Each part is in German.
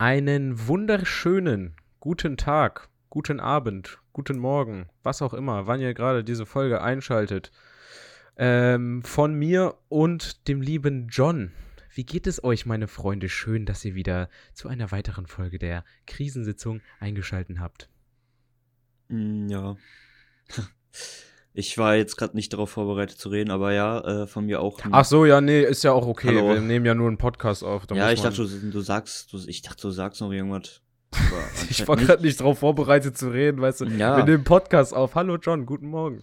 Einen wunderschönen guten Tag, guten Abend, guten Morgen, was auch immer, wann ihr gerade diese Folge einschaltet. Ähm, von mir und dem lieben John. Wie geht es euch, meine Freunde? Schön, dass ihr wieder zu einer weiteren Folge der Krisensitzung eingeschaltet habt. Mm, Ja. Ich war jetzt gerade nicht darauf vorbereitet zu reden, aber ja, äh, von mir auch. Ach so, ja, nee, ist ja auch okay. Hallo. Wir nehmen ja nur einen Podcast auf. ja, ich dachte, du, du sagst, du, ich dachte, du sagst noch irgendwas. Ich war gerade nicht drauf vorbereitet zu reden, weißt du. Ja. Wir nehmen Podcast auf. Hallo John, guten Morgen.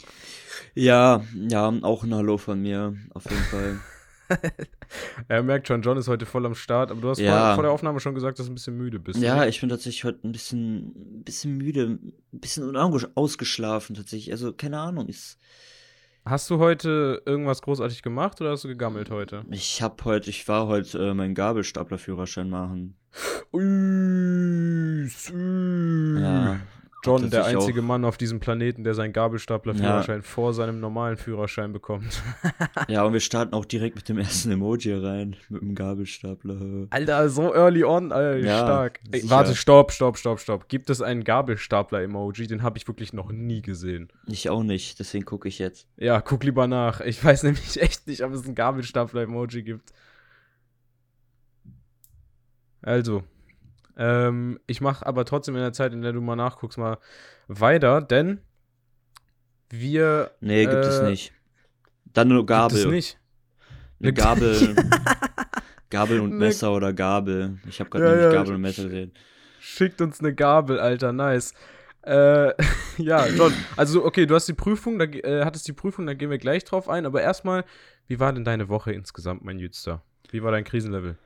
Ja, ja, auch ein Hallo von mir, auf jeden Fall. Er merkt schon, John ist heute voll am Start, aber du hast Ja. vor, vor der Aufnahme schon gesagt, dass du ein bisschen müde bist. ja, ne? ich bin tatsächlich heute ein bisschen, ein bisschen müde, ein bisschen ausgeschlafen tatsächlich. Also, keine Ahnung, ist. Hast du heute irgendwas großartig gemacht oder hast du gegammelt heute? Ich hab heute, ich war heute äh, meinen Gabelstaplerführerschein machen. Sü. Ja. John, der einzige auch- Mann auf diesem Planeten, der seinen Gabelstapler-Führerschein vor seinem normalen Führerschein bekommt. Ja, und wir starten auch direkt mit dem ersten Emoji rein, mit dem Gabelstapler. Alter, so early on, Alter, Ja, stark. Ey, warte, stopp, stopp, stopp, stopp. Gibt es einen Gabelstapler-Emoji? Den habe ich wirklich noch nie gesehen. Ich auch nicht, deswegen gucke ich jetzt. Ja, guck lieber nach. Ich weiß nämlich echt nicht, ob es einen Gabelstapler-Emoji gibt. Also, ähm, ich mache aber trotzdem in der Zeit, in der du mal nachguckst, mal weiter, denn wir. Nee, gibt es Äh, nicht. Dann nur Gabel. Gibt es nicht. Eine Gabel. Gabel und Messer oder Gabel. Ich habe gerade Ja, nämlich ja, Gabel und Messer gesehen. Schickt uns eine Gabel, Alter, nice. Äh, ja, John, also okay, du hast die Prüfung, da, äh, hattest die Prüfung, da gehen wir gleich drauf ein, aber erstmal, wie war denn deine Woche insgesamt, mein Jüdster? Wie war dein Krisenlevel?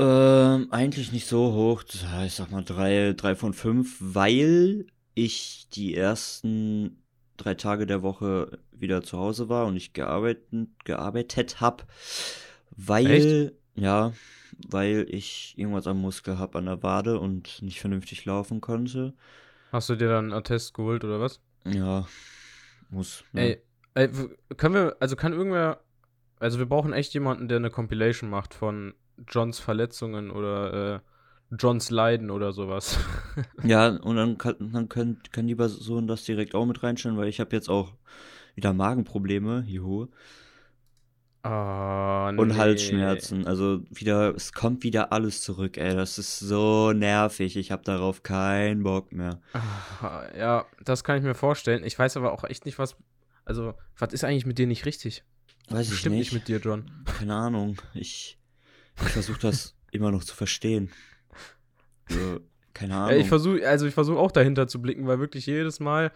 Ähm, eigentlich nicht so hoch. Ja, Ich sag mal drei, drei von fünf, weil ich die ersten drei Tage der Woche wieder zu Hause war und ich gearbeitet, gearbeitet hab, weil, ja, weil ich irgendwas am Muskel hab an der Wade und nicht vernünftig laufen konnte. Hast du dir dann einen Attest geholt oder was? Ja, muss. Ne? Ey, ey, können wir, also kann irgendwer, also wir brauchen echt jemanden, der eine Compilation macht von Johns Verletzungen oder äh, Johns Leiden oder sowas. Ja, und dann kann, dann können, kann die Person das direkt auch mit reinstellen, weil ich habe jetzt auch wieder Magenprobleme, juhu, Ah, und nee. Halsschmerzen. Also wieder, es kommt wieder alles zurück, ey. Das ist so nervig. Ich habe darauf keinen Bock mehr. Ah, Ja, das kann ich mir vorstellen. Ich weiß aber auch echt nicht, was, also, was ist eigentlich mit dir nicht richtig? Weiß ich Stimmt nicht. nicht mit dir, John. Keine Ahnung. Ich, ich versuche das immer noch zu verstehen. So, keine Ahnung. Ja, ich versuche, also ich versuche auch dahinter zu blicken, weil wirklich jedes Mal,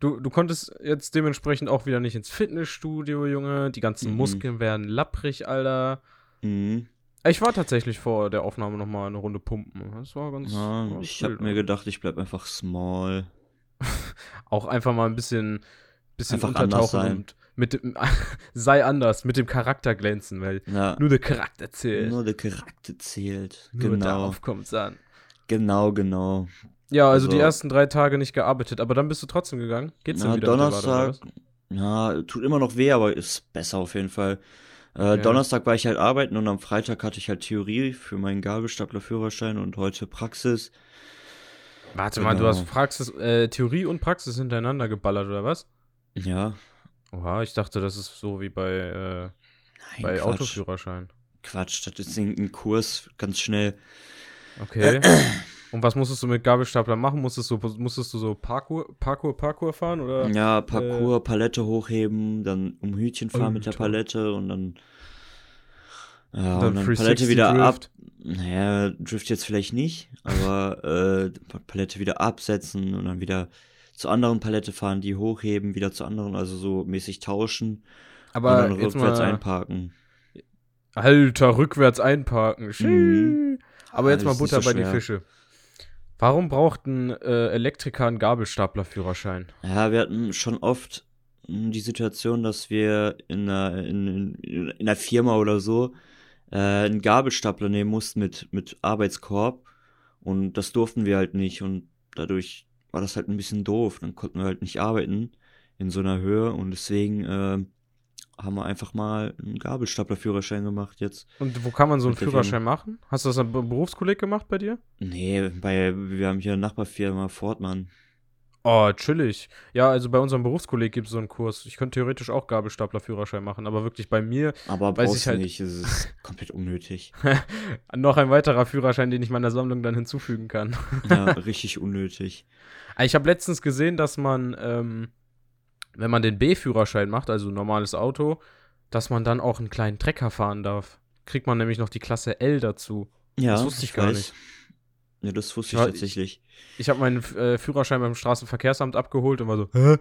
du, du konntest jetzt dementsprechend auch wieder nicht ins Fitnessstudio, Junge. Die ganzen Mhm. Muskeln werden lapprig, Alter. mhm. Ich war tatsächlich vor der Aufnahme noch mal eine Runde pumpen. Das war ganz. ja, war ich habe mir Alter. gedacht, ich bleib einfach small. auch einfach mal ein bisschen, bisschen Einfach anders untertauchen sein. und mit dem, sei anders, mit dem Charakter glänzen, weil Ja, nur der Charakter zählt. nur der Charakter zählt. Nur genau. darauf kommt's an. Genau, genau. Ja, also, die Also- ersten drei Tage nicht gearbeitet, aber dann bist du trotzdem gegangen. Geht's denn Ja, wieder mit der Wade, oder Donnerstag, ja, tut immer noch weh, aber ist besser auf jeden Fall. Äh, Ja. Donnerstag war ich halt arbeiten und am Freitag hatte ich halt Theorie für meinen Gabelstapler-Führerschein und heute Praxis. Warte mal, du Genau. hast Praxis, äh, Theorie und Praxis hintereinander geballert, oder was? Ja, Oha, ich dachte, das ist so wie bei, äh, nein, bei Quatsch. Autoführerschein. Quatsch, das ist irgendein Kurs, ganz schnell. Okay. und was musstest du mit Gabelstapler machen? Musstest du, musstest du so Parkour, Parkour, Parkour fahren, oder? Ja, Parcours, Palette hochheben, dann um Hütchen fahren mit der. Palette und dann, ja, Dann und dann 360 Palette wieder ab. Drift. Naja, Drift jetzt vielleicht nicht, aber äh, Palette wieder absetzen und dann wieder zur anderen Palette fahren, die hochheben, wieder zur anderen, also so mäßig tauschen Aber und dann rückwärts einparken. Alter, rückwärts einparken. Mhm. Aber jetzt Ah, mal Butter so bei die schwer. Fische. Warum braucht ein äh, Elektriker einen Gabelstaplerführerschein? Ja, wir hatten schon oft mh, die Situation, dass wir in einer, in, in, in einer Firma oder so äh, einen Gabelstapler nehmen mussten mit, mit Arbeitskorb und das durften wir halt nicht und dadurch war das halt ein bisschen doof. Dann konnten wir halt nicht arbeiten in so einer Höhe und deswegen äh, haben wir einfach mal einen Gabelstaplerführerschein gemacht jetzt. Und wo kann man so einen Führerschein machen? Hast du das am Be- Berufskolleg gemacht bei dir? Nee, bei, wir haben hier eine Nachbarfirma Fortmann. Oh, chillig. Ja, also bei unserem Berufskolleg gibt es so einen Kurs. Ich könnte theoretisch auch Gabelstaplerführerschein machen, aber wirklich bei mir Aber Weiß ich halt- nicht, es ist komplett unnötig. noch ein weiterer Führerschein, den ich meiner Sammlung dann hinzufügen kann. Ja, richtig unnötig. Ah, Ich habe letztens gesehen, dass man, ähm, wenn man den B-Führerschein macht, also ein normales Auto, dass man dann auch einen kleinen Trecker fahren darf. Kriegt man nämlich noch die Klasse L dazu. Ja, Das wusste ich gar nicht. Ja, das wusste Ja, ich ich- tatsächlich. Ich habe meinen äh, Führerschein beim Straßenverkehrsamt abgeholt und war so, hä?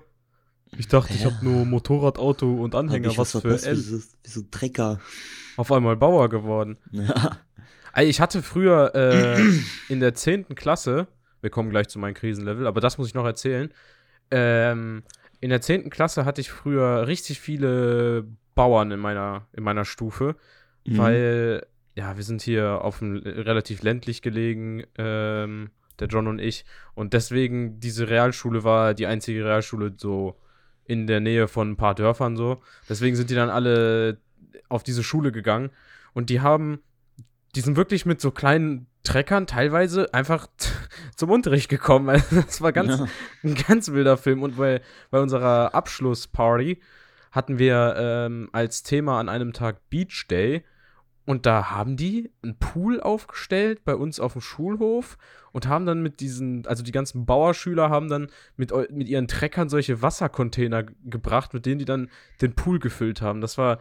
Ich dachte, ich Hä? habe nur Motorrad, Auto und Anhänger, ich was für verpasst, L. Wie so, wie so ein Trecker. Auf einmal Bauer geworden. Ja. Ich hatte früher äh, in der 10. Klasse, wir kommen gleich zu meinem Krisenlevel, aber das muss ich noch erzählen. Ähm, in der 10. Klasse hatte ich früher richtig viele Bauern in meiner, in meiner Stufe, Mhm. weil, ja, wir sind hier auf dem relativ ländlich gelegen, ähm, der John und ich. Und deswegen, diese Realschule war die einzige Realschule so in der Nähe von ein paar Dörfern so. Deswegen sind die dann alle auf diese Schule gegangen. Und die haben, die sind wirklich mit so kleinen Treckern teilweise einfach zum Unterricht gekommen. Also das war ganz, Ja. ein ganz wilder Film. Und bei, bei unserer Abschlussparty hatten wir ähm, als Thema an einem Tag Beach Day. Und da haben die einen Pool aufgestellt bei uns auf dem Schulhof und haben dann mit diesen, also die ganzen Bauerschüler haben dann mit, mit ihren Treckern solche Wassercontainer gebracht, mit denen die dann den Pool gefüllt haben. Das war,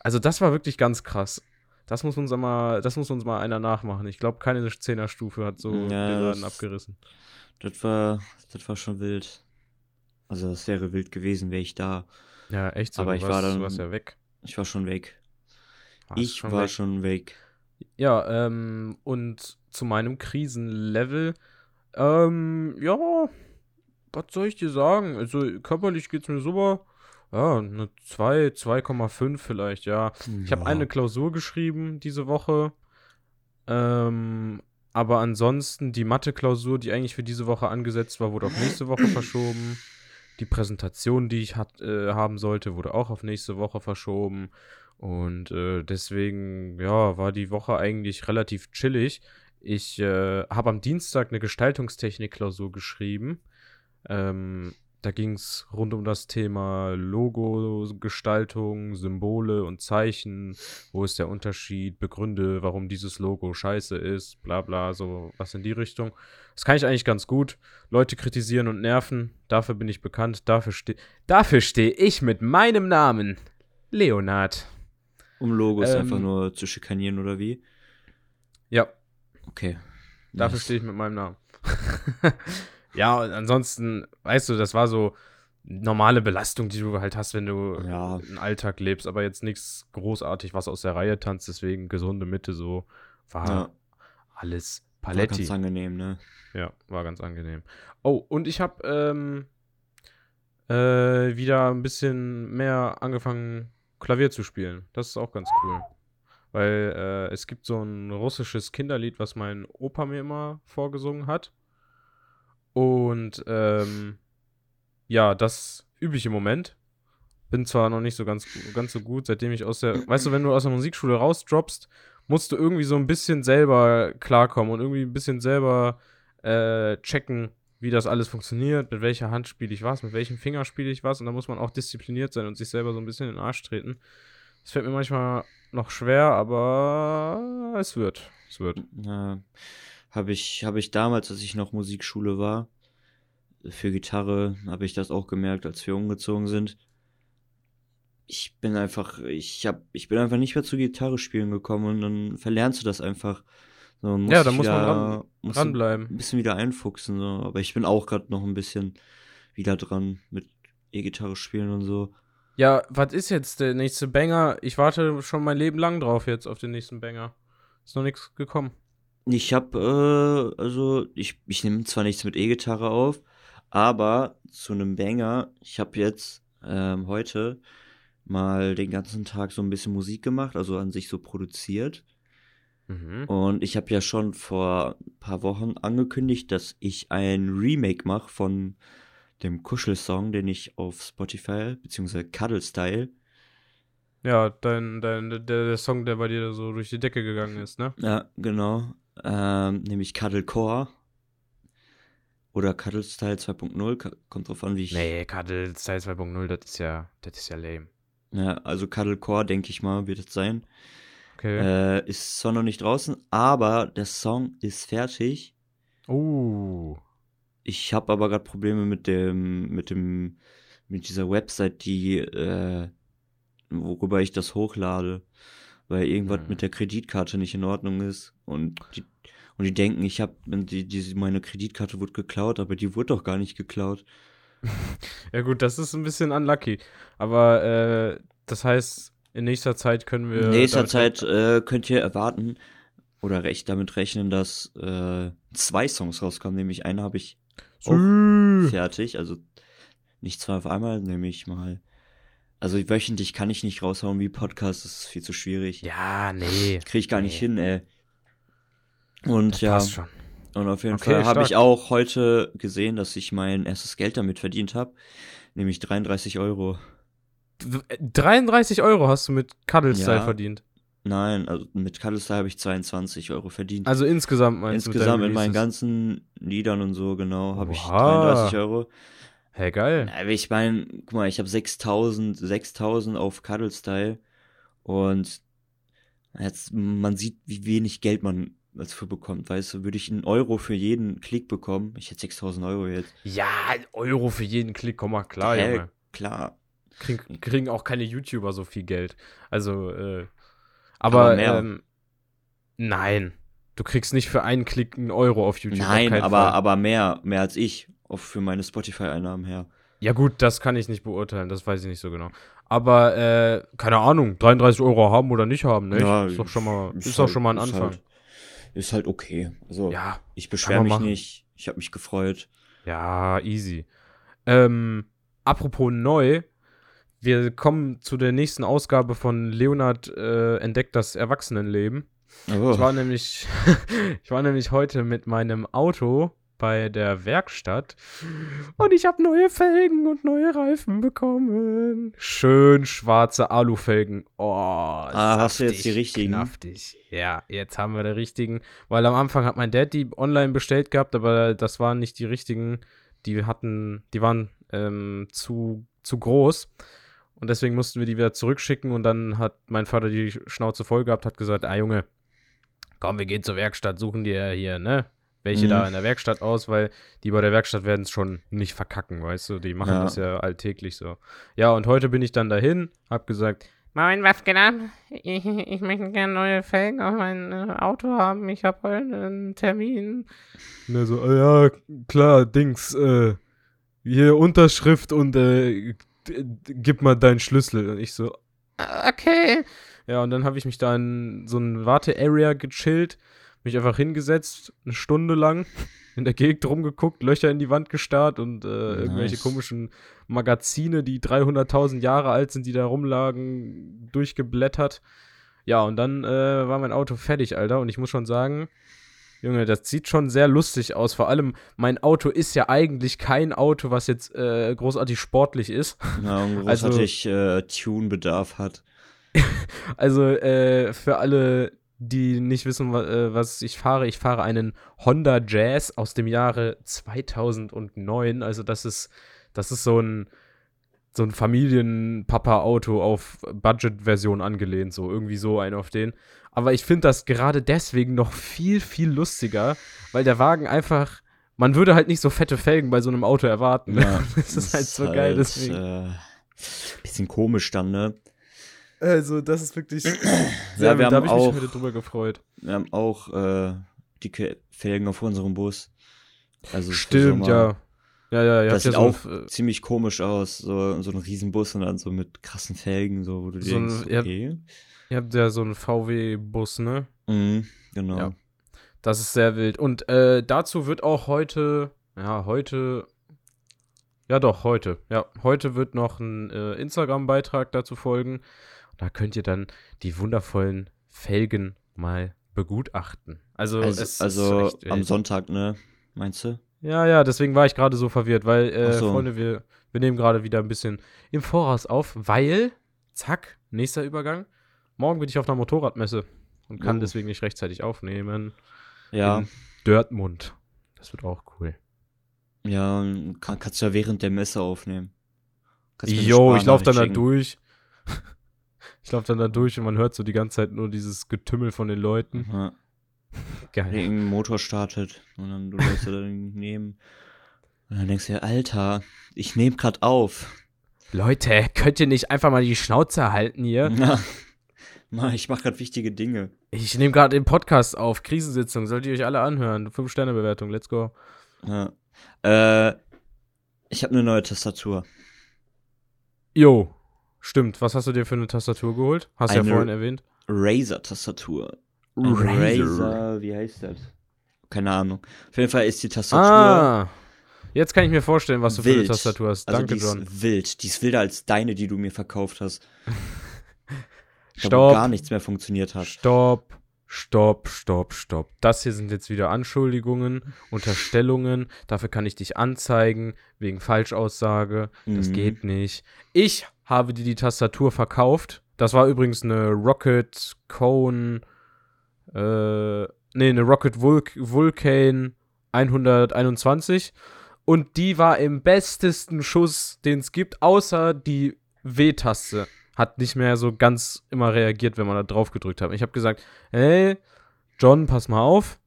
also das war wirklich ganz krass. Das muss uns mal, das muss uns mal einer nachmachen. Ich glaube, keine Zehnerstufe hat so Ja, den Laden abgerissen. Das war, das war schon wild. Also das wäre wild gewesen, wäre ich da. Ja, echt so. Aber du ich warst, war dann- du warst ja weg. Ich war schon weg. Warst ich war weg. schon weg. Ja, ähm, und zu meinem Krisenlevel, ähm, ja, was soll ich dir sagen? Also körperlich geht's mir super. Ja, eine 2, 2,5 vielleicht, ja. Ich habe Ja. eine Klausur geschrieben diese Woche. Ähm, aber ansonsten die Mathe-Klausur, die eigentlich für diese Woche angesetzt war, wurde auf nächste Woche verschoben. Die Präsentation, die ich hat, äh, haben sollte, wurde auch auf nächste Woche verschoben. Und äh, deswegen, ja, war die Woche eigentlich relativ chillig. Ich äh, habe am Dienstag eine Gestaltungstechnik-Klausur geschrieben. Ähm, da ging es rund um das Thema Logo-Gestaltung, Symbole und Zeichen. Wo ist der Unterschied? Begründe, warum dieses Logo scheiße ist, bla bla, so was in die Richtung. Das kann ich eigentlich ganz gut. Leute kritisieren und nerven, dafür bin ich bekannt. Dafür stehe dafür steh ich mit meinem Namen. Leonard. Um Logos Ähm, einfach nur zu schikanieren oder wie? Ja, Okay. Dafür Nice. stehe ich mit meinem Namen. ja, und ansonsten, weißt du, das war so normale Belastung, die du halt hast, wenn du Ja. einen Alltag lebst, aber jetzt nichts großartig, was aus der Reihe tanzt, deswegen gesunde Mitte so war Ja. alles War Paletti. ganz angenehm, ne? Ja, war ganz angenehm. Oh, und ich habe ähm, äh, wieder ein bisschen mehr angefangen, Klavier zu spielen. Das ist auch ganz cool. Weil äh, es gibt so ein russisches Kinderlied, was mein Opa mir immer vorgesungen hat. Und ähm, ja, das übe ich im Moment. Bin zwar noch nicht so ganz, ganz so gut, seitdem ich aus der, weißt du, wenn du aus der Musikschule rausdroppst, musst du irgendwie so ein bisschen selber klarkommen und irgendwie ein bisschen selber äh, checken, wie das alles funktioniert, mit welcher Hand spiele ich was, mit welchem Finger spiele ich was und da muss man auch diszipliniert sein und sich selber so ein bisschen in den Arsch treten. Das fällt mir manchmal noch schwer, aber es wird. Es wird. Habe ich, habe ich damals, als ich noch Musikschule war, für Gitarre, habe ich das auch gemerkt, als wir umgezogen sind. Ich bin einfach, ich hab, ich bin einfach nicht mehr zu Gitarre spielen gekommen und dann verlernst du das einfach. So, Ja, da muss man dran- musst du Dranbleiben. ein bisschen wieder einfuchsen, so. Aber ich bin auch gerade noch ein bisschen wieder dran mit E-Gitarre spielen und so. Ja, was ist jetzt der nächste Banger? Ich warte schon mein Leben lang drauf jetzt auf den nächsten Banger. Ist noch nichts gekommen. Ich hab, äh, also, ich, ich nehme zwar nichts mit E-Gitarre auf, aber zu einem Banger, ich habe jetzt ähm, heute mal den ganzen Tag so ein bisschen Musik gemacht, also an sich so produziert. Mhm. Und ich habe ja schon vor ein paar Wochen angekündigt, dass ich ein Remake mache von dem Kuschelsong, den ich auf Spotify, beziehungsweise Cuddle Style, Ja, dein, dein, der, der Song, der bei dir so durch die Decke gegangen ist, ne? Ja, genau. Ähm, nämlich Cuddle Core. Oder Cuddle Style 2.0. Kommt drauf an, wie ich. Nee, Cuddle Style 2.0, das ist ja, das ist ja lame. Ja, also Cuddle Core, denke ich mal, wird es sein. Okay. Äh, ist zwar noch nicht draußen, aber der Song ist fertig. Uh. Ich habe aber gerade Probleme mit dem, mit dem, mit dieser Website, die, äh, worüber ich das hochlade, weil irgendwas Hm. mit der Kreditkarte nicht in Ordnung ist und die, und die denken, ich habe, die, die, meine Kreditkarte wurde geklaut, aber die wurde doch gar nicht geklaut. Ja gut, das ist ein bisschen unlucky. Aber äh, das heißt, in nächster Zeit können wir. In nächster Zeit äh, könnt ihr erwarten oder recht damit rechnen, dass äh, zwei Songs rauskommen, nämlich einen habe ich fertig, also nicht zwei auf einmal, nämlich mal. Also wöchentlich kann ich nicht raushauen wie Podcast, das ist viel zu schwierig. Ja, nee. Kriege ich gar nicht Nee. hin, ey. Und Das ja, passt schon. und auf jeden Okay, Fall habe ich auch heute gesehen, dass ich mein erstes Geld damit verdient habe, nämlich 33 Euro. D- 33 Euro hast du mit Cuddle Style Ja. verdient. Nein, also mit Cuddlestar habe ich 22 Euro verdient. Also insgesamt meinst du? mit Insgesamt deinen mit meinen ganzen Liedern und so, genau, habe ich Oha. 33 Euro. Hey, geil. Aber ich meine, guck mal, ich habe 6000, 6000 auf Cuddle Style und jetzt, man sieht, wie wenig Geld man dafür bekommt, weißt du, würde ich einen Euro für jeden Klick bekommen, ich hätte 6000 Euro jetzt. Ja, Euro für jeden Klick, komm mal klar, Hä? Junge. Klar. Kriegen, kriegen auch keine YouTuber so viel Geld. Also, äh, aber, Aber ähm, nein. Du kriegst nicht für einen Klick einen Euro auf YouTube. auf Nein, keinen aber, Fall. aber mehr, mehr als ich, auch für meine Spotify-Einnahmen her. Ja, gut, das kann ich nicht beurteilen, das weiß ich nicht so genau. Aber, äh, keine Ahnung, 33 Euro haben oder nicht haben, ne? Ja, ist doch schon mal, ist, ist halt- schon mal ein ist Anfang. Halt, ist halt okay. Also, ja, ich beschwere mich machen. nicht, ich habe mich gefreut. ja, easy. Ähm, apropos neu, wir kommen zu der nächsten Ausgabe von Leonard äh, entdeckt das Erwachsenenleben. Oh. Ich war nämlich, ich war nämlich heute mit meinem Auto bei der Werkstatt und ich habe neue Felgen und neue Reifen bekommen. Schön schwarze Alufelgen. Oh, Ah, hast du jetzt die saftig, richtigen? Knaftig. Ja, jetzt haben wir die richtigen. Weil am Anfang hat mein Dad die online bestellt gehabt, aber das waren nicht die richtigen. Die hatten, die waren ähm, zu, zu groß. Und deswegen mussten wir die wieder zurückschicken und dann hat mein Vater die Schnauze voll gehabt, hat gesagt, ah Junge, komm, wir gehen zur Werkstatt, suchen dir hier, ne? Welche Mhm. da in der Werkstatt aus, weil die bei der Werkstatt werden es schon nicht verkacken, weißt du? Die machen Ja. das ja alltäglich so. Ja, und heute bin ich dann dahin, hab gesagt, Moin, was geht ab? Ich, ich möchte gerne neue Felgen auf mein äh, Auto haben. Ich habe heute einen Termin. ne, so, ah ja, klar, Dings, äh, hier Unterschrift und äh, gib mal deinen Schlüssel. Und ich so, Äh, Okay. Ja, und dann habe ich mich da in so ein Warte-Area gechillt, mich einfach hingesetzt, eine Stunde lang in der Gegend rumgeguckt, Löcher in die Wand gestarrt und äh, irgendwelche Nice. komischen Magazine, die 300.000 Jahre alt sind, die da rumlagen, durchgeblättert. Ja, und dann äh, war mein Auto fertig, Alter. Und ich muss schon sagen, Junge, das sieht schon sehr lustig aus. Vor allem, mein Auto ist ja eigentlich kein Auto, was jetzt äh, großartig sportlich ist. Ja, und Also- großartig äh, Tune-Bedarf hat. Also äh, für alle, die nicht wissen, äh, was ich fahre, ich fahre einen Honda Jazz aus dem Jahre 2009. Also das ist, das ist so ein so ein Familienpapa-Auto auf Budget-Version angelehnt, so irgendwie so ein auf den. Aber ich finde das gerade deswegen noch viel, viel lustiger, weil der Wagen einfach, man würde halt nicht so fette Felgen bei so einem Auto erwarten. Ja, das ist halt so geil, deswegen. Äh, bisschen komisch dann, ne? Also, das ist wirklich. Ja, sehr, wir da haben habe ich mich auch- heute drüber gefreut. Wir haben auch äh, dicke Felgen auf unserem Bus. Also Stimmt, ja. Ja, ja, ja. Das ja sieht so, auch äh, ziemlich komisch aus, so, so ein Riesenbus und dann so mit krassen Felgen, so wo du So ein- denkst, ja. okay. Ihr habt ja so einen VW-Bus, ne? Mhm, genau. Ja. Das ist sehr wild. Und äh, dazu wird auch heute, ja, heute, ja doch, heute, ja, heute wird noch ein äh, Instagram-Beitrag dazu folgen. Da könnt ihr dann die wundervollen Felgen mal begutachten. Also, Also, es also am. Sonntag, ne? Meinst du? Ja, ja, deswegen war ich gerade so verwirrt, weil, äh, so. Freunde, wir, wir nehmen gerade wieder ein bisschen im Voraus auf, weil, zack, nächster Übergang. Morgen bin ich auf einer Motorradmesse und kann Oh. deswegen nicht rechtzeitig aufnehmen. Ja, In Dortmund. Das wird auch cool. ja, kann, kannst du ja während der Messe aufnehmen. Jo, ich laufe dann da durch. Ich laufe dann da durch und man hört so die ganze Zeit nur dieses Getümmel von den Leuten. schicken. Geil. Der irgendein Motor startet und dann du läufst da daneben. Und dann denkst du dir, Alter, ich nehme grad auf. Leute, könnt ihr nicht einfach mal die Schnauze halten hier? Ja. Mann, ich mach grad wichtige Dinge. Ich nehme gerade den Podcast auf. Krisensitzung. Sollt ihr euch alle anhören. Fünf-Sterne-Bewertung. Let's go. Ja. Äh, ich habe eine neue Tastatur. Jo. Stimmt. Was hast du dir für eine Tastatur geholt? Hast du ja vorhin erwähnt. Razer-Tastatur. Razer, wie heißt das? Keine Ahnung. Auf jeden Fall ist die Tastatur. Ah. Jetzt kann ich mir vorstellen, was du für eine Wild. Tastatur hast. also Danke, die John. ist wild. Die ist wilder als deine, die du mir verkauft hast. Stopp. gar nichts mehr funktioniert hat. Stopp, stopp, stopp, stopp. Das hier sind jetzt wieder Anschuldigungen, Unterstellungen. Dafür kann ich dich anzeigen, wegen Falschaussage. Das Mhm. geht nicht. Ich habe dir die Tastatur verkauft. Das war übrigens eine Rocket Cone, äh, nee, eine Rocket Vulc Vulcan 121. Und die war im bestesten Schuss, den es gibt, außer die W-Taste hat nicht mehr so ganz immer reagiert, wenn man da drauf gedrückt hat. Ich habe gesagt, hey, John, pass mal auf.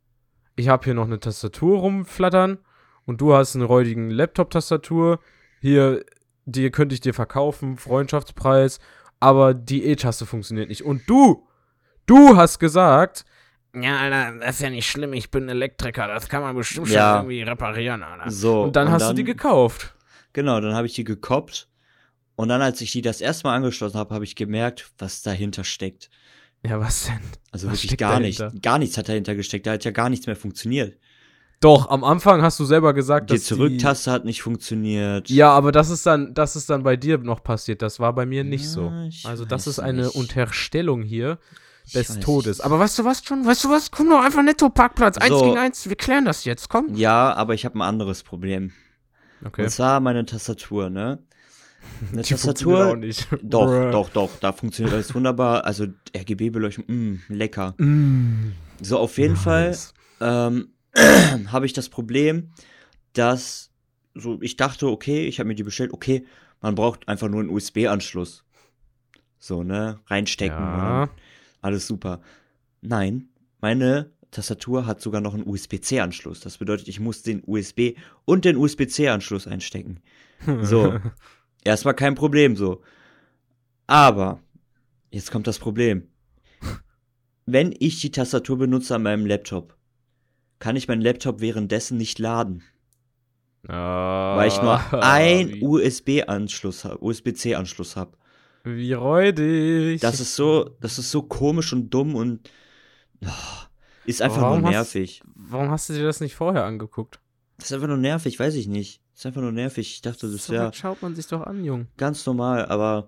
Ich habe hier noch eine Tastatur rumflattern und du hast eine räudigen Laptop-Tastatur. Hier, die könnte ich dir verkaufen, Freundschaftspreis, aber die E-Taste funktioniert nicht. Und du, du hast gesagt, Ja, Alter, das ist ja nicht schlimm. Ich bin Elektriker. Das kann man bestimmt Ja. schon irgendwie reparieren, Alter. So. und dann hast du die gekauft. Genau, dann habe ich die gekoppt. Und dann, als ich die das erste Mal angeschlossen habe, habe ich gemerkt, was dahinter steckt. Ja, was denn? Also Was wirklich gar dahinter? nicht. Gar nichts hat dahinter gesteckt. Da hat ja gar nichts mehr funktioniert. Doch, am Anfang hast du selber gesagt, Die dass Zurücktaste hat nicht funktioniert. Die, ja, aber das ist dann, das ist dann bei dir noch passiert. Das war bei mir nicht so. Ja, ich Also das ist eine nicht. Unterstellung hier des Todes. nicht. Aber weißt du was, John? Weißt du was? Komm doch einfach Netto-Parkplatz. Eins So. gegen eins. Wir klären das jetzt. Komm. Ja, aber ich habe ein anderes Problem. Okay. Und zwar meine Tastatur, ne? Eine Die funktioniert auch Tastatur. nicht. Doch, doch, doch. Da funktioniert alles wunderbar. Also RGB-Beleuchtung, mh, lecker. Mm. So, auf jeden Fall Nice. ähm, habe ich das Problem, dass so ich dachte, okay, ich habe mir die bestellt, okay, man braucht einfach nur einen USB-Anschluss. So, ne, reinstecken, Ja. ne? Alles super. Nein, meine Tastatur hat sogar noch einen USB-C-Anschluss. Das bedeutet, ich muss den USB und den USB-C-Anschluss einstecken. So. Erstmal kein Problem so. Aber jetzt kommt das Problem. Wenn ich die Tastatur benutze an meinem Laptop, kann ich meinen Laptop währenddessen nicht laden, Ah, weil ich nur ein wie, USB-Anschluss habe, USB-C-Anschluss habe. Wie räudig. Das ist so, das ist so komisch und dumm und oh, ist einfach Warum nur hast- nervig. Warum hast du dir das nicht vorher angeguckt? Das ist einfach nur nervig, weiß ich nicht. Das ist einfach nur nervig. Ich dachte, das So wäre weit schaut man sich doch an, Jung. ganz normal, aber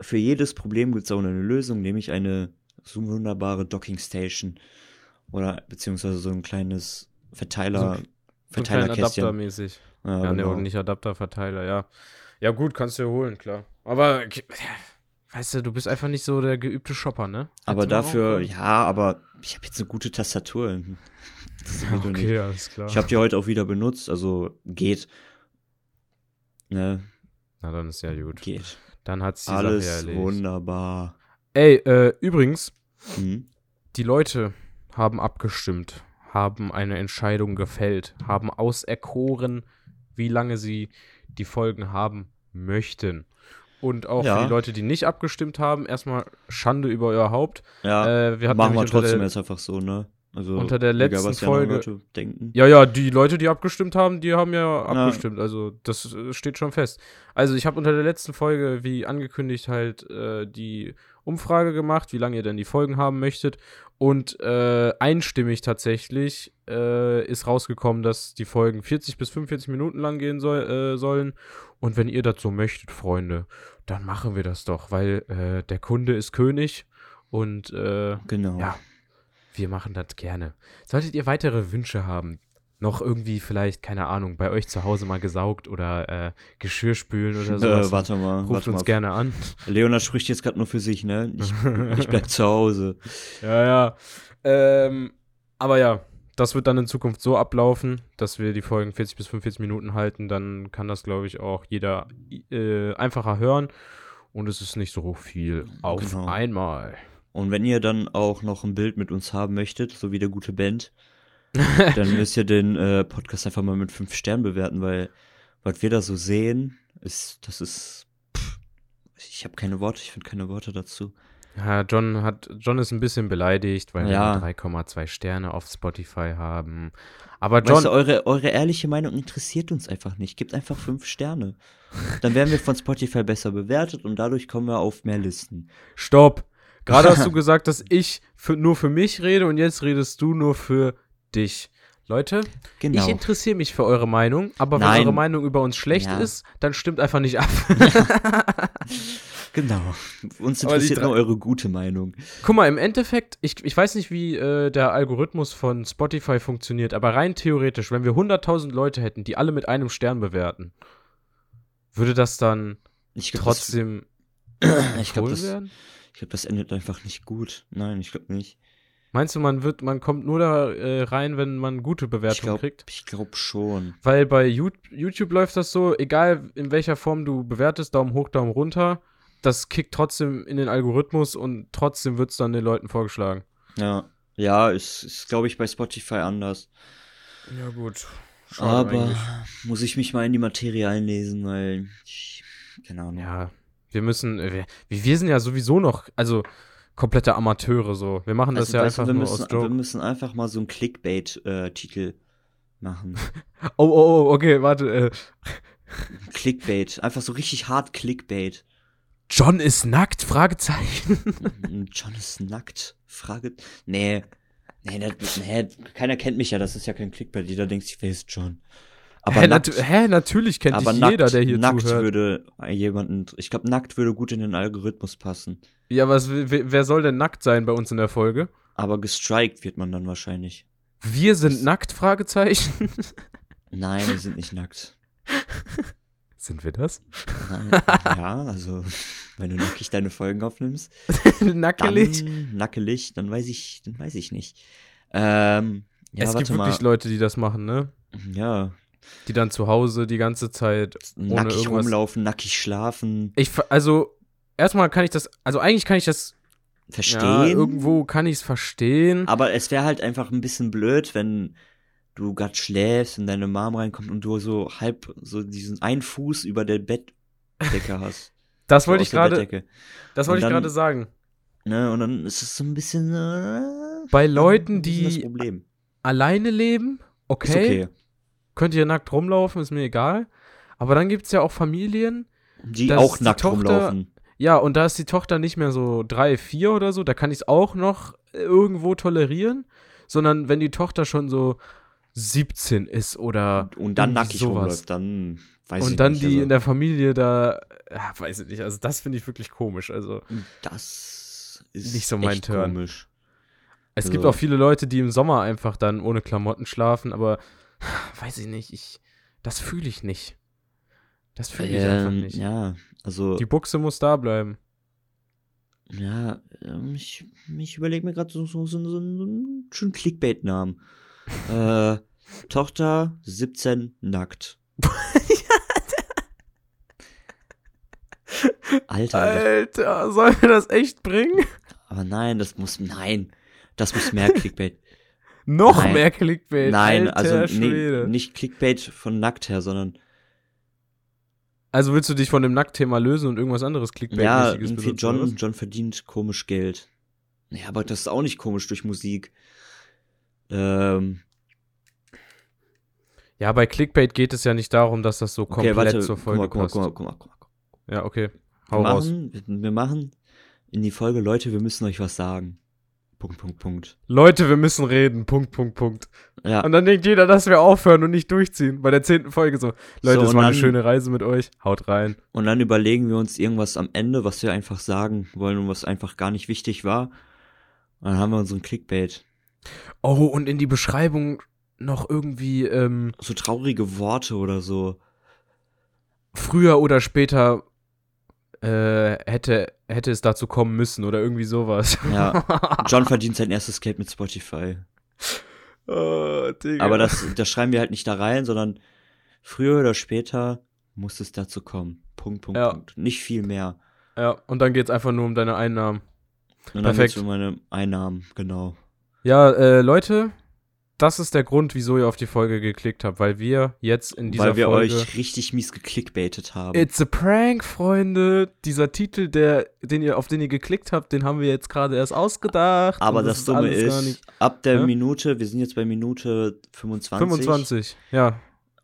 für jedes Problem gibt es auch eine Lösung, nämlich eine so wunderbare Docking Station oder beziehungsweise so ein kleines Verteiler, So ein- So Verteilerkästchen. Adaptermäßig. Ja, Ja, ne, genau. und nicht Adapterverteiler, ja. Ja, gut, kannst du ja holen, klar. Aber, weißt du, du bist einfach nicht so der geübte Shopper, ne? aber dafür, ja, aber ich habe jetzt eine gute Tastatur. Okay, alles klar. Ich habe die heute auch wieder benutzt, also geht. Ne, Na, dann ist ja gut. geht. Dann hat's die Sache Alles erledigt. wunderbar. Ey, äh, übrigens, Hm? die Leute haben abgestimmt, haben eine Entscheidung gefällt, haben auserkoren, wie lange sie die Folgen haben möchten. Und auch Ja. für die Leute, die nicht abgestimmt haben, erstmal Schande über euer Haupt. Ja, Äh, wir hatten machen wir trotzdem der- jetzt einfach so, ne? Also, unter der letzten Folge- denken. Ja, ja, die Leute, die abgestimmt haben, die haben ja abgestimmt. Also, das äh, steht schon fest. Also, ich habe unter der letzten Folge, wie angekündigt, halt äh, die Umfrage gemacht, wie lange ihr denn die Folgen haben möchtet. Und äh, einstimmig tatsächlich äh, ist rausgekommen, dass die Folgen 40 bis 45 Minuten lang gehen soll, äh, sollen. Und wenn ihr das so möchtet, Freunde, dann machen wir das doch, weil äh, der Kunde ist König und äh, Genau. ja, wir machen das gerne. Solltet ihr weitere Wünsche haben, noch irgendwie vielleicht, keine Ahnung, bei euch zu Hause mal gesaugt oder äh, Geschirr spülen oder sowas, Äh, warte mal. ruft warte uns mal. gerne an. Leonard spricht jetzt gerade nur für sich, ne? Ich, ich bleib zu Hause. Ja, ja. Ähm, aber ja, das wird dann in Zukunft so ablaufen, dass wir die Folgen 40 bis 45 Minuten halten. Dann kann das, glaube ich, auch jeder äh, einfacher hören. Und es ist nicht so viel auf Genau. einmal. Und wenn ihr dann auch noch ein Bild mit uns haben möchtet, so wie der gute Band, dann müsst ihr den äh, Podcast einfach mal mit fünf Sternen bewerten, weil was wir da so sehen, ist, das ist, pff, ich habe keine Worte, ich finde keine Worte dazu. Ja, John hat John ist ein bisschen beleidigt, weil Ja. wir 3,2 Sterne auf Spotify haben. Aber John, Weißt du, eure, eure ehrliche Meinung interessiert uns einfach nicht. Gebt einfach fünf Sterne. Dann werden wir von Spotify besser bewertet und dadurch kommen wir auf mehr Listen. stopp. Gerade hast du gesagt, dass ich für, nur für mich rede und jetzt redest du nur für dich. Leute, Genau. ich interessiere mich für eure Meinung, aber wenn Nein. eure Meinung über uns schlecht Ja. ist, dann stimmt einfach nicht ab. Genau. Uns interessiert nur eure gute Meinung. Guck mal, im Endeffekt, ich, ich weiß nicht, wie äh, der Algorithmus von Spotify funktioniert, aber rein theoretisch, wenn wir 100.000 Leute hätten, die alle mit einem Stern bewerten, würde das dann Ich glaub, trotzdem das, ich glaube, empfohlen das, werden? ich glaub, das endet einfach nicht gut. Nein, ich glaube nicht. Meinst du, man wird, man kommt nur da äh, rein, wenn man gute Bewertungen glaube kriegt? ich glaub schon. Weil bei You- YouTube läuft das so, egal in welcher Form du bewertest, Daumen hoch, Daumen runter, das kickt trotzdem in den Algorithmus und trotzdem wird es dann den Leuten vorgeschlagen. Ja. Ja, ist, ist glaube ich, bei Spotify anders. Ja, gut. Aber muss ich mich mal in die Materie einlesen, weil ich, keine Ahnung. Ja, wir müssen, äh, wir, wir sind ja sowieso noch, also komplette Amateure so. Wir machen das Also, ja du, einfach wir, nur müssen, aus wir Joke. müssen einfach mal so einen Clickbait-Titel machen. Oh, oh, oh, okay, warte. Äh, Clickbait. Einfach so richtig hart Clickbait. John ist nackt? Fragezeichen. Mm, John ist nackt. Frage. Nee. Nee, das, nee, keiner kennt mich ja, das ist ja kein Clickbait. Jeder denkt sich, wer ist John? Aber hä, nackt, natu hä, natürlich kennt aber dich nackt, jeder, der hier nackt zuhört. würde jemanden, ich glaube, nackt würde gut in den Algorithmus passen. Ja, was, wer, wer soll denn nackt sein bei uns in der Folge? Aber gestrikt wird man dann wahrscheinlich. Wir sind nackt? Fragezeichen. Nein, wir sind nicht nackt. sind wir das? Nein, ja, also, wenn du nackig deine Folgen aufnimmst, Nackelig? dann nackelig, dann weiß ich, dann weiß ich nicht. Ähm, ja, es gibt wirklich mal. Leute, die das machen, ne? Ja, Die dann zu Hause die ganze Zeit ohne nackig irgendwas. rumlaufen, nackig schlafen, Ich, also, erstmal kann ich das, also eigentlich kann ich das, verstehen. ja, irgendwo kann ich es verstehen. Aber es wäre halt einfach ein bisschen blöd, wenn du grad schläfst und deine Mom reinkommt und du so halb so diesen einen Fuß über der Bettdecke hast. Das wollte ich gerade, das wollte ich gerade sagen. Ne? Und dann ist es so ein bisschen. Äh, Bei Leuten, das die Problem. alleine leben, okay, Ist okay. Könnt ihr nackt rumlaufen, ist mir egal. Aber dann gibt es ja auch Familien, Die auch die nackt Tochter- rumlaufen. ja, und da ist die Tochter nicht mehr so drei, vier oder so, da kann ich es auch noch irgendwo tolerieren, sondern wenn die Tochter schon so 17 ist oder Und, dann nackig sowas. rumläuft, dann weiß ich und dann nicht. die also, in der Familie da, ja, weiß ich nicht, also das finde ich wirklich komisch. Also Das ist Nicht so mein Turn. komisch. es Also- gibt auch viele Leute, die im Sommer einfach dann ohne Klamotten schlafen, aber weiß ich nicht, ich, das fühle ich nicht. Das fühle ich einfach Ähm, nicht. Ja, also. Die Buchse muss da bleiben. Ja, ähm, ich, ich überlege mir gerade so, so, so, so einen schönen Clickbait-Namen. äh, Tochter 17 nackt. Alter, Alter, sollen wir das echt bringen? aber nein, das muss, nein, das muss mehr Clickbait. Noch Nein. mehr Clickbait. nein, Alter also nee, nicht Clickbait von nackt her, sondern Also willst du dich von dem Nacktthema lösen und irgendwas anderes ja, Clickbait-mäßiges irgendwie benutzen, oder John? John verdient komisch Geld. Ja, aber das ist auch nicht komisch durch Musik. Ähm, Ja, bei Clickbait geht es ja nicht darum, dass das so okay, komplett warte, zur guck Folge mal, guck mal, passt. guck mal, guck mal, guck mal. Ja, okay. Wir Hau raus. machen, wir, wir machen in die Folge, Leute, wir müssen euch was sagen. Punkt, Punkt, Punkt. Leute, wir müssen reden. Punkt, Punkt, Punkt. Ja, Und dann denkt jeder, dass wir aufhören und nicht durchziehen. Bei der zehnten Folge so. Leute, So, es war eine schöne Reise mit euch. Haut rein. und dann überlegen wir uns irgendwas am Ende, was wir einfach sagen wollen und was einfach gar nicht wichtig war. Und dann haben wir unseren Clickbait. Oh, und in die Beschreibung noch irgendwie ähm, So traurige Worte oder so. früher oder später äh, hätte, hätte es dazu kommen müssen oder irgendwie sowas. Ja. John verdient sein erstes Geld mit Spotify. oh, Digga. Aber das, das schreiben wir halt nicht da rein, sondern früher oder später muss es dazu kommen. Punkt, Punkt, Ja. Punkt. Nicht viel mehr. Ja, und dann geht's einfach nur um deine Einnahmen. Und dann Perfekt. um meine Einnahmen, genau. Ja, äh, Leute, das ist der Grund, wieso ihr auf die Folge geklickt habt, weil wir jetzt in dieser Weil wir Folge. euch richtig mies geklickbaitet haben. It's a prank, Freunde. Dieser Titel, der, den ihr, auf den ihr geklickt habt, den haben wir jetzt gerade erst ausgedacht. Aber und das, Dumme ist, nicht- ab der Ja? Minute, wir sind jetzt bei Minute 25. 25, ja.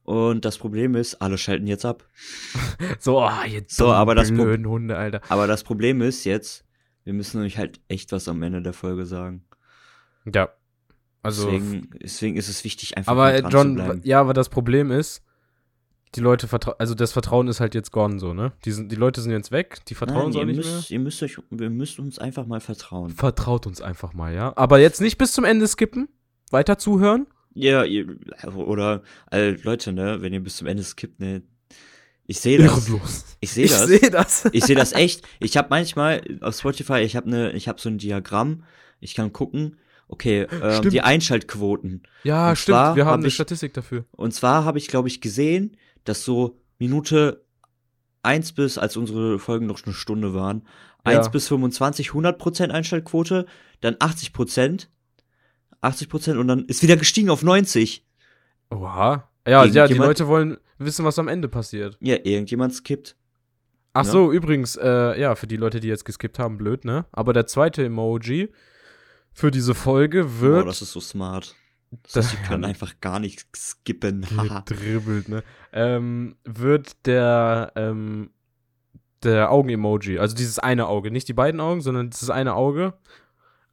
Und das Problem ist, alle schalten jetzt ab. So, ah, jetzt So, aber das Pro- blöden Hunde, Alter. Aber das Problem ist jetzt, wir müssen euch halt echt was am Ende der Folge sagen. Ja. Also, deswegen, deswegen ist es wichtig, einfach aber mal dran John, zu bleiben. ja, aber das Problem ist, die Leute vertrauen, also das Vertrauen ist halt jetzt gone so, ne? Die, sind, die Leute sind jetzt weg, die vertrauen uns Nein, auch ihr nicht müsst, ihr müsst euch, wir müsst uns einfach mal vertrauen. mehr. Vertraut uns einfach mal, ja? Aber jetzt nicht bis zum Ende skippen, weiter zuhören. Ja, ihr, oder, äh, Leute, ne, wenn ihr bis zum Ende skippt, ne, ich sehe das. Ich sehe Ich das. sehe das. Ich sehe das echt. Ich habe manchmal auf Spotify, ich habe ne, ich habe so ein Diagramm. Ich kann gucken, okay, ähm, die Einschaltquoten. Ja, Und stimmt. Wir haben hab eine ich- Statistik dafür. Und zwar habe ich, glaube ich, gesehen, dass so Minute 1 bis, als unsere Folgen noch eine Stunde waren, Ja. 1 bis 25 100% Einschaltquote, dann 80%, 80% und dann ist wieder gestiegen auf 90. Oha. Ja, ja, die Leute wollen wissen, was am Ende passiert. Ja, irgendjemand skippt. Ach Ja. so, übrigens, äh, ja, für die Leute, die jetzt geskippt haben, blöd, ne? Aber der zweite Emoji für diese Folge wird das ist so smart. Das heißt, die können einfach gar nicht skippen. Gedribbelt, ne? Ähm, wird der, ähm, der Augen-Emoji, also dieses eine Auge, nicht die beiden Augen, sondern dieses eine Auge,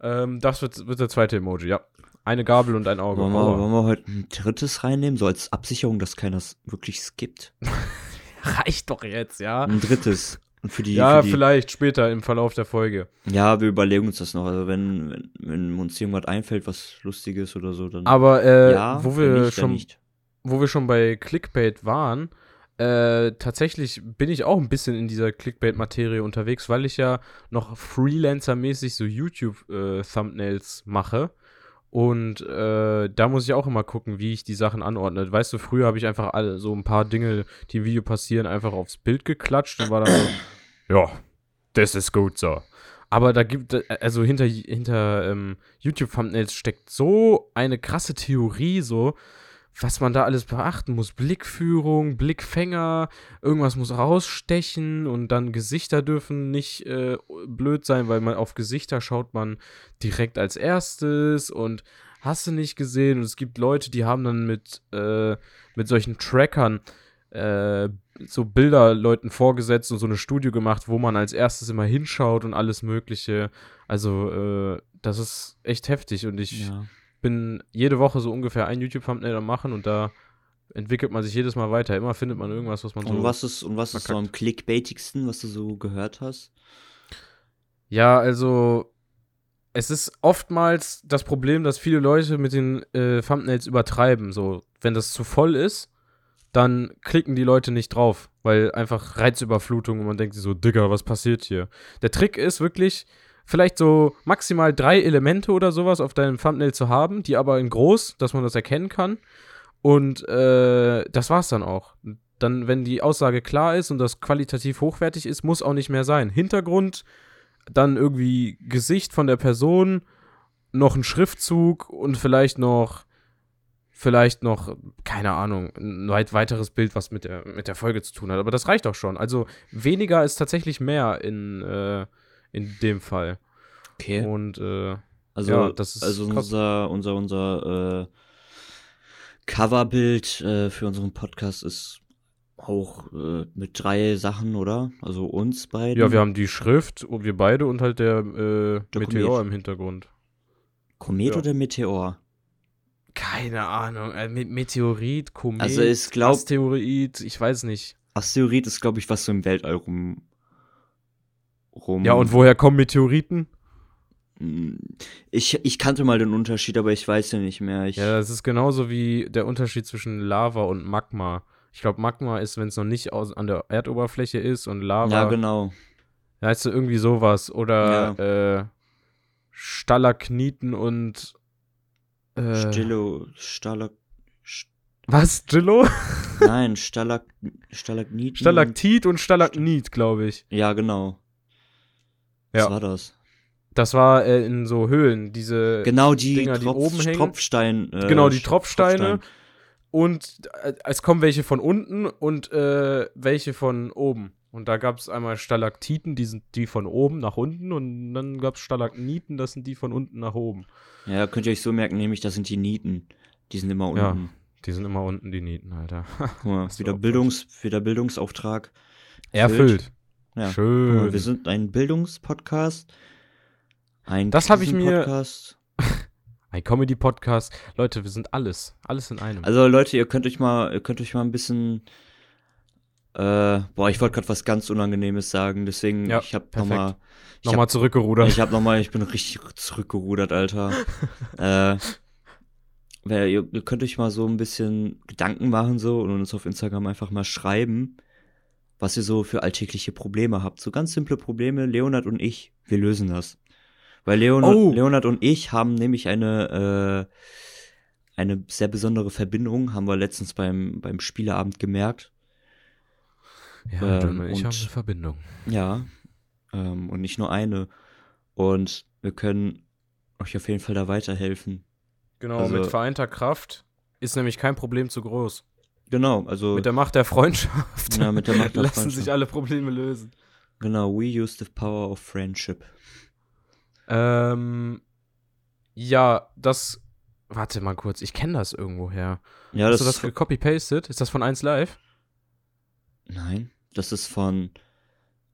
ähm, das wird, wird der zweite Emoji, ja. Eine Gabel und ein Auge. Wollen wir, wollen wir heute ein drittes reinnehmen, so als Absicherung, dass keiner es wirklich skippt? Reicht doch jetzt, ja. Ein drittes. Für die, Ja, für die vielleicht später im Verlauf der Folge. Ja, wir überlegen uns das noch. Also wenn, wenn, wenn uns irgendwas einfällt, was Lustiges oder so, dann Aber äh, ja, wo wir nicht, schon wo wir schon bei Clickbait waren, äh, tatsächlich bin ich auch ein bisschen in dieser Clickbait-Materie unterwegs, weil ich ja noch Freelancer-mäßig so YouTube-Thumbnails mache. Und äh, da muss ich auch immer gucken, wie ich die Sachen anordne. Weißt du, früher habe ich einfach alle so ein paar Dinge, die im Video passieren, einfach aufs Bild geklatscht und war dann so, ja, das ist gut so. Aber da gibt, also hinter, hinter ähm, YouTube-Thumbnails steckt so eine krasse Theorie, so, was man da alles beachten muss. Blickführung, Blickfänger, irgendwas muss rausstechen und dann Gesichter dürfen nicht äh, blöd sein, weil man auf Gesichter schaut man direkt als erstes und hast du nicht gesehen. Und es gibt Leute, die haben dann mit, äh, mit solchen Trackern äh, so Bilder Leuten vorgesetzt und so eine Studie gemacht, wo man als erstes immer hinschaut und alles Mögliche. Also, äh, das ist echt heftig und ich Ja. Bin jede Woche so ungefähr ein YouTube-Thumbnail am machen und da entwickelt man sich jedes Mal weiter. Immer findet man irgendwas, was man so. Und was ist, und was ist so am clickbaitigsten, was du so gehört hast? Ja, also es ist oftmals das Problem, dass viele Leute mit den äh, Thumbnails übertreiben. So, wenn das zu voll ist, dann klicken die Leute nicht drauf, weil einfach Reizüberflutung und man denkt sich so, Digga, was passiert hier? Der Trick ist wirklich, vielleicht so maximal drei Elemente oder sowas auf deinem Thumbnail zu haben, die aber in groß, dass man das erkennen kann. Und äh, das war's dann auch. Dann, wenn die Aussage klar ist und das qualitativ hochwertig ist, muss auch nicht mehr sein. Hintergrund, dann irgendwie Gesicht von der Person, noch ein Schriftzug und vielleicht noch, vielleicht noch, keine Ahnung, ein weit weiteres Bild, was mit der, mit der Folge zu tun hat. Aber das reicht auch schon. Also weniger ist tatsächlich mehr in, äh, in dem Fall. Okay. Und äh, Also, ja, das ist also unser, unser, unser äh, Coverbild äh, für unseren Podcast ist auch äh, mit drei Sachen, oder? Also uns beiden. ja, wir haben die Schrift, und wir beide und halt der, äh, Der Meteor Komet. im Hintergrund. Komet ja. oder Meteor? Keine Ahnung. Äh, Me- Meteorit, Komet, Also ich glaub- Asteroid, ich weiß nicht. Asteroid ist, glaube ich, was so im Weltall rum. Rum Ja, und woher kommen Meteoriten? Ich, ich kannte mal den Unterschied, aber ich weiß ja nicht mehr. Ich, Ja, das ist genauso wie der Unterschied zwischen Lava und Magma. Ich glaube, Magma ist, wenn es noch nicht aus, an der Erdoberfläche ist und Lava ja, genau. heißt so irgendwie sowas. Oder äh, Stalagniten und äh, Stillo, Stalag, St- Was? Gillo? nein, Stalag, Stalagniten. Stalaktit und Stalagnit, glaube ich. Ja, genau. Ja. Was war das? Das war äh, in so Höhlen, diese Genau, die, Dinger, die Tropf, oben hängen. Tropfstein. Äh, Genau, die Tropfsteine. Tropfstein. Und äh, es kommen welche von unten und äh, welche von oben. Und da gab es einmal Stalaktiten, die sind die von oben nach unten. Und dann gab es Stalagniten, das sind die von unten nach oben. Ja, könnt ihr euch so merken, nämlich das sind die Nieten. Die sind immer Ja. unten. Die sind immer unten, die Nieten, Alter. Guck mal, wieder, Bildungs, wieder Bildungsauftrag. Erfüllt. Ja. Schön. wir sind ein Bildungspodcast. Ein Das hab ich mir- Krisenpodcast. Ein Comedy-Podcast. Leute, wir sind alles. Alles in einem. Also Leute, ihr könnt euch mal, ihr könnt euch mal ein bisschen. Äh, boah, ich wollte gerade was ganz Unangenehmes sagen, deswegen Ja, ich habe nochmal. Nochmal zurückgerudert. Ich habe nochmal, ich bin richtig zurückgerudert, Alter. äh, ihr, ihr könnt euch mal so ein bisschen Gedanken machen so und uns auf Instagram einfach mal schreiben, was ihr so für alltägliche Probleme habt. So ganz simple Probleme. Leonard und ich, wir lösen das. Weil Leonard, Oh. Leonard und ich haben nämlich eine äh, eine sehr besondere Verbindung, haben wir letztens beim beim Spieleabend gemerkt. ja, ähm, und ich haben eine Verbindung. Ja, ähm, und nicht nur eine. Und wir können euch auf jeden Fall da weiterhelfen. Genau, Also- mit vereinter Kraft ist nämlich kein Problem zu groß. Genau, also Mit der Macht der Freundschaft Ja, mit der Macht der lassen Freundschaft. sich alle Probleme lösen. genau, we use the power of friendship. Ähm, ja, das. Warte mal kurz, ich kenne das irgendwoher. Ja, Hast das, du das gecopy-pasted? Ist das von 1 Live? nein, das ist von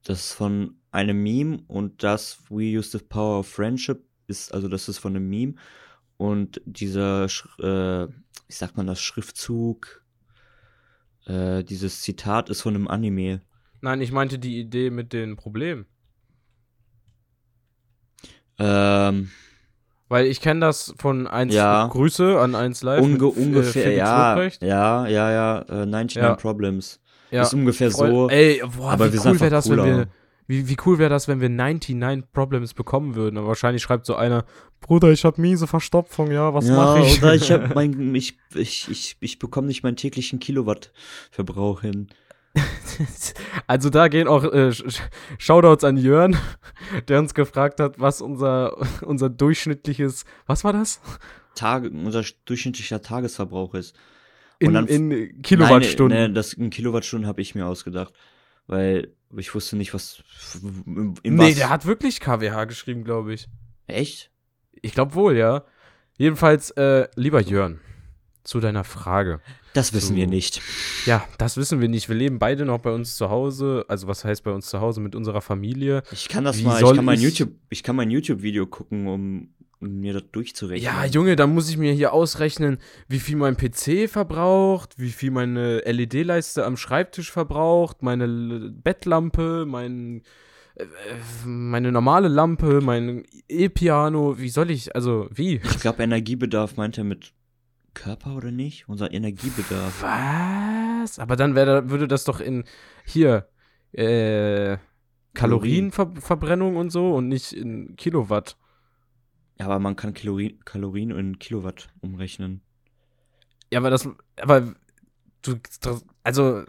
das ist von einem Meme und das we use the power of friendship ist also das ist von einem Meme und dieser äh, wie sagt man das Schriftzug äh, dieses Zitat ist von einem Anime. Nein, ich meinte die Idee mit den Problemen. Ähm, Weil ich kenne das von 1 Ja. Grüße an 1 Live. Unge äh, ungefähr, ja, ja, ja, ja, äh, 99 Ja. Problems. ja. Ist ungefähr Voll- so, Ey, boah, aber wie cool wäre das, wenn wir. Wie, wie cool wäre das, wenn wir 99 Problems bekommen würden? Aber wahrscheinlich schreibt so einer, Bruder, ich hab miese Verstopfung, ja, was ja, mache ich? oder ich hab mein, ich, ich, ich, ich bekomme nicht meinen täglichen Kilowattverbrauch hin. Also da gehen auch äh, Sh- Sh- Shoutouts an Jörn, der uns gefragt hat, was unser, unser durchschnittliches, was war das? Tage, unser durchschnittlicher Tagesverbrauch ist. In, dann- in Kilowattstunden. Nein, nee, das in Kilowattstunden habe ich mir ausgedacht, weil ich wusste nicht, was, in nee, was. der hat wirklich KWH geschrieben, glaube ich. Echt? Ich glaube wohl, ja. Jedenfalls, äh, lieber Jörn, zu deiner Frage. Das wissen So. wir nicht. Ja, das wissen wir nicht. Wir leben beide noch bei uns zu Hause. Also was heißt bei uns zu Hause mit unserer Familie? Ich kann das Wie mal, ich kann mein ich- YouTube, ich kann mein YouTube-Video gucken, um, um mir das durchzurechnen. Ja, Junge, da muss ich mir hier ausrechnen, wie viel mein PC verbraucht, wie viel meine LED-Leiste am Schreibtisch verbraucht, meine L Bettlampe, mein, äh, meine normale Lampe, mein E-Piano. Wie soll ich, also wie? Ich glaube, Energiebedarf meint er mit Körper oder nicht? Unser Energiebedarf. Was? Aber dann wäre, würde das doch in hier äh, Kalorienverbrennung und so und nicht in Kilowatt. Ja, aber man kann Kalorien, Kalorien in Kilowatt umrechnen. Ja, aber das, aber du, also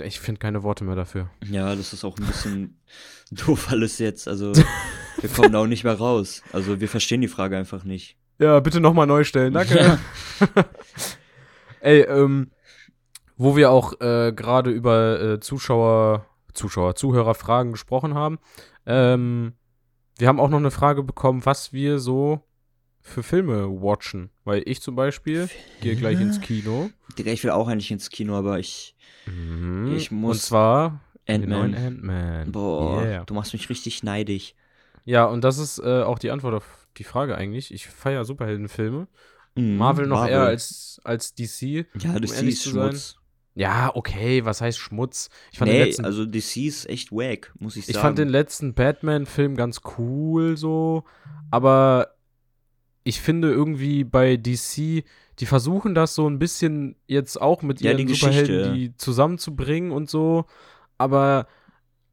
ich finde keine Worte mehr dafür. Ja, das ist auch ein bisschen doof alles jetzt. Also, wir kommen da auch nicht mehr raus. Also, wir verstehen die Frage einfach nicht. Ja, bitte nochmal neu stellen, danke. Ja. Ey, ähm, wo wir auch äh, gerade über äh, Zuschauer, Zuschauer, Zuhörerfragen gesprochen haben, ähm, wir haben auch noch eine Frage bekommen, was wir so für Filme watchen. Weil ich zum Beispiel gehe gleich ins Kino. Digga, ich will auch eigentlich ins Kino, aber ich. Mhm. Ich muss- Und zwar Ant-Man. Ant-Man. Boah, Yeah. du machst mich richtig neidisch. Ja, und das ist äh, auch die Antwort auf die Frage eigentlich. Ich feiere Superheldenfilme. Mhm, Marvel noch eher als, als DC. Ja, das um ehrlich ist. Schmutz. Ja, okay, was heißt Schmutz? Ich fand, den, Nee, letzten, also DC ist echt wack, muss ich ich sagen. fand den letzten Batman-Film ganz cool so, aber ich finde irgendwie bei DC, die versuchen das so ein bisschen jetzt auch mit Ja, ihren die Superhelden, die zusammenzubringen und so, aber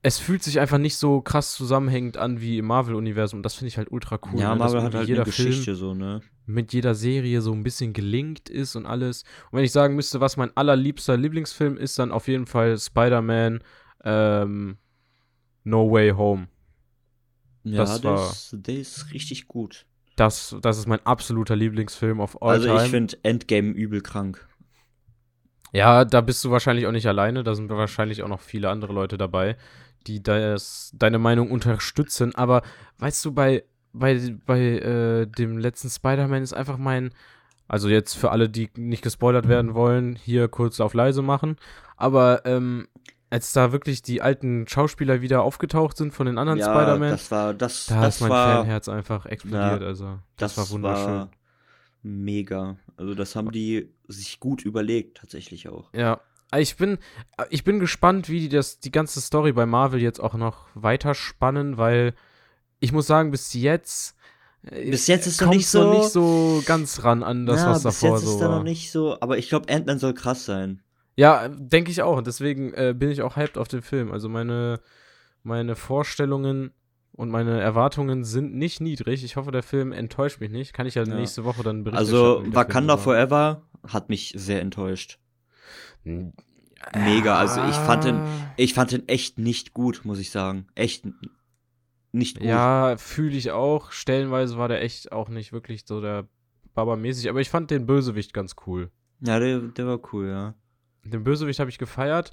es fühlt sich einfach nicht so krass zusammenhängend an wie im Marvel-Universum und das finde ich halt ultra cool. ja, ne, Marvel hat halt jeder eine Film Geschichte so, ne? mit jeder Serie so ein bisschen gelingt ist und alles. Und wenn ich sagen müsste, was mein allerliebster Lieblingsfilm ist, dann auf jeden Fall Spider-Man ähm, No Way Home. Ja, Das war- ist, der ist richtig gut. Das, das ist mein absoluter Lieblingsfilm of all also time. ich finde Endgame übel krank. ja, da bist du wahrscheinlich auch nicht alleine. Da sind wahrscheinlich auch noch viele andere Leute dabei, die das, deine Meinung unterstützen. Aber weißt du, bei, bei, bei äh, dem letzten Spider-Man ist einfach mein. Also jetzt für alle, die nicht gespoilert werden wollen, hier kurz auf leise machen. Aber ähm, als da wirklich die alten Schauspieler wieder aufgetaucht sind von den anderen ja, Spider-Man, das war das, da das ist mein war Fanherz einfach explodiert. Ja, also das, das war wunderschön. war mega. Also das haben die sich gut überlegt tatsächlich auch. Ja, ich bin, ich bin gespannt, wie die das, die ganze Story bei Marvel jetzt auch noch weiter spannen, weil ich muss sagen, bis jetzt. äh, Bis jetzt ist noch nicht so- noch nicht so ganz ran an das, ja, was bis davor jetzt so ist er war. noch nicht so, aber ich glaube Ant-Man soll krass sein. Ja, denke ich auch. Und deswegen äh, bin ich auch hyped auf den Film. Also meine, meine Vorstellungen und meine Erwartungen sind nicht niedrig. Ich hoffe, der Film enttäuscht mich nicht. Kann ich ja, Ja. nächste Woche dann berichten. Also Wakanda Forever hat mich sehr enttäuscht. Mega, also ich fand den- Ich fand den echt nicht gut, muss ich sagen. Echt nicht gut. Ja, fühle ich auch. Stellenweise war der echt auch nicht wirklich so der Baba-mäßig, aber ich fand den Bösewicht ganz cool. Ja, der, der war cool, ja. Den Bösewicht habe ich gefeiert,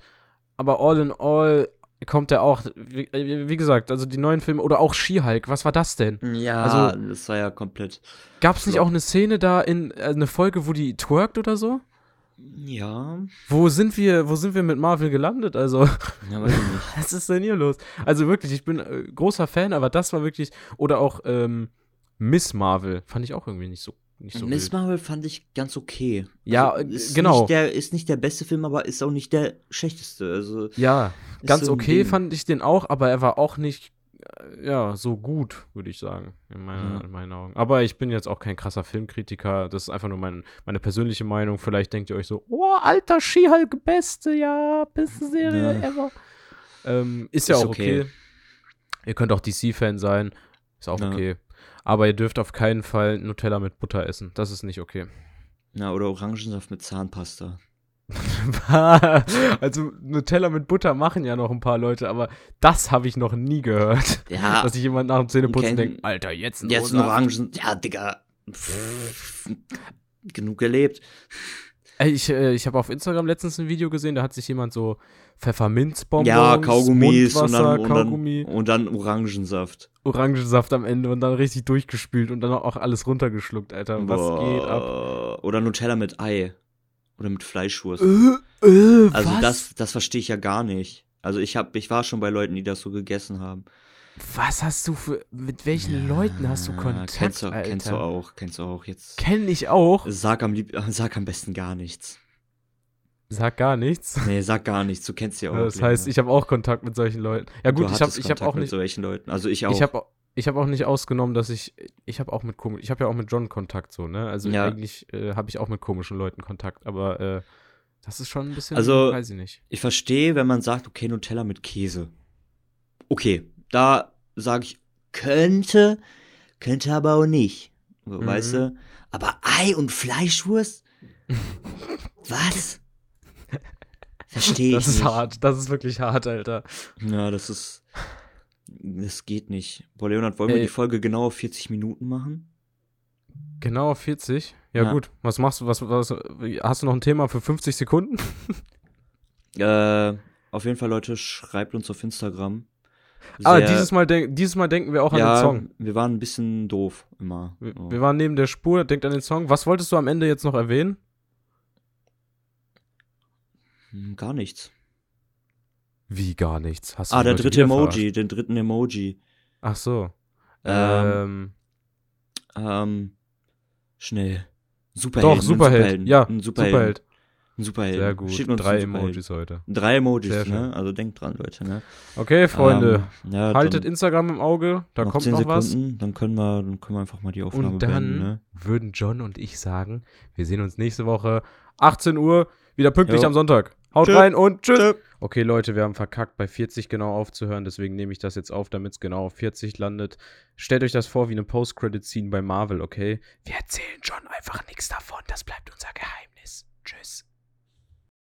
aber all in all kommt der auch, wie, wie gesagt, also die neuen Filme oder auch She-Hulk, was war das denn? Ja, Also- das war ja komplett. Gab es nicht auch eine Szene da in äh, eine Folge, wo die twerkt oder so? Ja, Wo sind wir, wo sind wir mit Marvel gelandet? Also, ja weiß ich nicht. was ist denn hier los? Also wirklich, ich bin äh, großer Fan, aber das war wirklich oder auch ähm, Miss Marvel fand ich auch irgendwie nicht so nicht so Miss wild. Marvel fand ich ganz okay. Ja, Also, äh, ist genau. Nicht der, ist nicht der beste Film, aber ist auch nicht der schlechteste. Also, Ja, ganz so okay Ding. fand ich den auch, aber er war auch nicht, ja, so gut, würde ich sagen, in, meiner, Ja. in meinen Augen. Aber ich bin jetzt auch kein krasser Filmkritiker, das ist einfach nur mein, meine persönliche Meinung. Vielleicht denkt ihr euch so, oh, alter She-Hulk, beste, ja, beste Serie Ja. ever. Ähm, ist ja Ist auch okay. okay. Ihr könnt auch DC-Fan sein, ist auch Ja. okay. Aber ihr dürft auf keinen Fall Nutella mit Butter essen, das ist nicht okay. ja, oder Orangensaft mit Zahnpasta. also Nutella mit Butter machen ja noch ein paar Leute, aber das habe ich noch nie gehört. Ja, Dass sich jemand nach dem Zähneputzen denkt, Alter, jetzt ein jetzt ein. Orangen. Ja, Digga. Pff, genug gelebt. Ey, ich äh, ich habe auf Instagram letztens ein Video gesehen, da hat sich jemand so Pfefferminzbonbons, Ja, Kaugummis und dann, und, Kaugummi, dann, und dann Orangensaft. Orangensaft am Ende und dann richtig durchgespült und dann auch alles runtergeschluckt, Alter. Was Boah. geht ab? Oder Nutella mit Ei. Oder mit Fleischwurst. Äh, äh, Also was? das, das verstehe ich ja gar nicht. Also ich hab, ich war schon bei Leuten, die das so gegessen haben. Was hast du für, mit welchen Leuten hast du Ja, Kontakt, kennst du, Alter? kennst du auch, kennst du auch jetzt. Kenn ich auch. Sag am, lieb, sag am besten gar nichts. Sag gar nichts. Nee, sag gar nichts, du kennst ja auch. Das heißt, ich habe auch Kontakt mit solchen Leuten. Ja gut, ich habe ich hab Kontakt auch mit nicht solchen Leuten. Also ich auch. ich habe ich habe auch nicht ausgenommen, dass ich ich habe auch mit komisch, ich habe ja auch mit John Kontakt so, ne? Also Ja. eigentlich äh, habe ich auch mit komischen Leuten Kontakt, aber äh, das ist schon ein bisschen Also- weiß ich nicht. Ich verstehe, wenn man sagt, okay, Nutella mit Käse. Okay, da sage ich, könnte, könnte aber auch nicht. Weißt Mhm. du? Aber Ei und Fleischwurst? Was? Verstehe ich Das ist nicht. hart, das ist wirklich hart, Alter. Ja, das ist. Das geht nicht. Boah, Leonard, wollen wir Ey. die Folge genau auf 40 Minuten machen? Genau 40. Ja, Ja. gut. Was machst du was, was hast du noch ein Thema für 50 Sekunden? Äh, auf jeden Fall, Leute, schreibt uns auf Instagram. ah, Sehr- dieses Mal denk, dieses Mal denken wir auch an ja, den Song. wir waren ein bisschen doof immer. Wir, wir waren neben der Spur, denkt an den Song. Was wolltest du am Ende jetzt noch erwähnen? Hm, Gar nichts. Wie gar nichts. Hast du Ah, der dritte Emoji, verarscht? den dritten Emoji. Ach so. Ähm, Ähm, ähm, schnell. Superhelden. doch, Superheld. Superhelden. Ja, ein Superheld. Superhelden. Ein Superheld. Sehr gut. Schickt uns Drei Superheld. Emojis heute. Drei Emojis, ne? Also denkt dran, Leute, ne? Okay, Freunde. Ähm, ja, haltet Instagram im Auge. Da noch kommt 10 noch was. Sekunden, dann können wir, dann können wir einfach mal die Aufnahme Und dann beenden, ne? würden John und ich sagen, wir sehen uns nächste Woche 18 Uhr, wieder pünktlich Jo. am Sonntag. Haut Tschö. rein und tschüss. Tschö. Okay, Leute, wir haben verkackt, bei 40 genau aufzuhören, deswegen nehme ich das jetzt auf, damit es genau auf 40 landet. Stellt euch das vor wie eine Post-Credit-Scene bei Marvel, okay? Wir erzählen John einfach nichts davon, das bleibt unser Geheimnis. Tschüss.